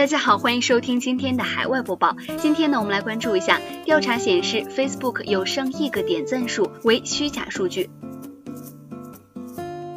大家好，欢迎收听今天的海外播报。今天呢，我们来关注一下，调查显示，Facebook 有上亿个点赞数为虚假数据。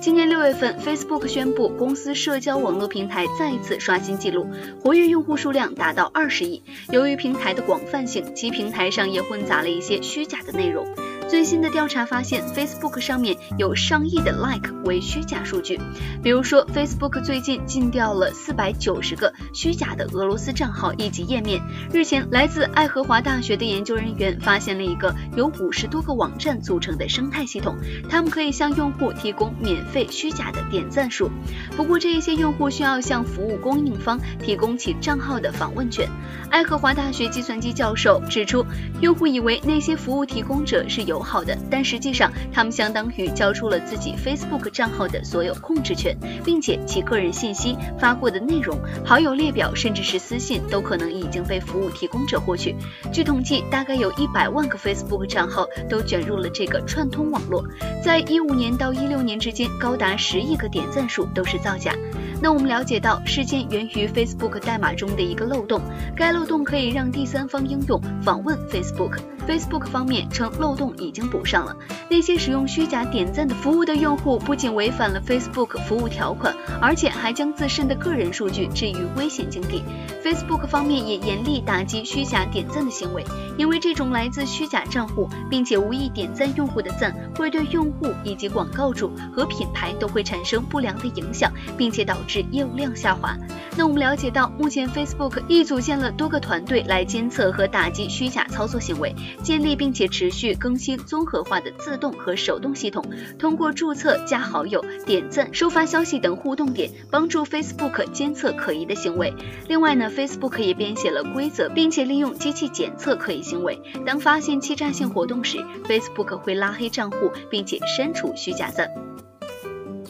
今年六月份，Facebook 宣布公司社交网络平台再次刷新纪录，活跃用户数量达到二十亿。由于平台的广泛性，其平台上也混杂了一些虚假的内容。最新的调查发现，Facebook 上面有上亿的 like 为虚假数据。比如说，Facebook 最近禁掉了四百九十个虚假的俄罗斯账号以及页面。日前，来自爱荷华大学的研究人员发现了一个由五十多个网站组成的生态系统，他们可以向用户提供免费虚假的点赞数。不过，这一些用户需要向服务供应方提供其账号的访问权。爱荷华大学计算机教授指出，用户以为那些服务提供者是有友好的，但实际上他们相当于交出了自己 Facebook 账号的所有控制权，并且其个人信息、发过的内容、好友列表，甚至是私信都可能已经被服务提供者获取。据统计，大概有一百万个 Facebook 账号都卷入了这个串通网络。在一五年到一六年之间，高达十亿个点赞数都是造假。那我们了解到，事件源于 Facebook 代码中的一个漏洞，该漏洞可以让第三方应用访问 Facebook。Facebook 方面称漏洞已经补上了。那些使用虚假点赞的服务的用户，不仅违反了 Facebook 服务条款，而且还将自身的个人数据置于危险境地。Facebook 方面也严厉打击虚假点赞的行为，因为这种来自虚假账户并且无意点赞用户的赞，会对用户以及广告主和品牌都会产生不良的影响，并且导致。是业务量下滑。那我们了解到，目前 Facebook 已组建了多个团队来监测和打击虚假操作行为，建立并且持续更新综合化的自动和手动系统，通过注册、加好友、点赞、收发消息等互动点，帮助 Facebook 监测可疑的行为。另外呢，Facebook 也编写了规则，并且利用机器检测可疑行为。当发现欺诈性活动时，Facebook 会拉黑账户，并且删除虚假赞。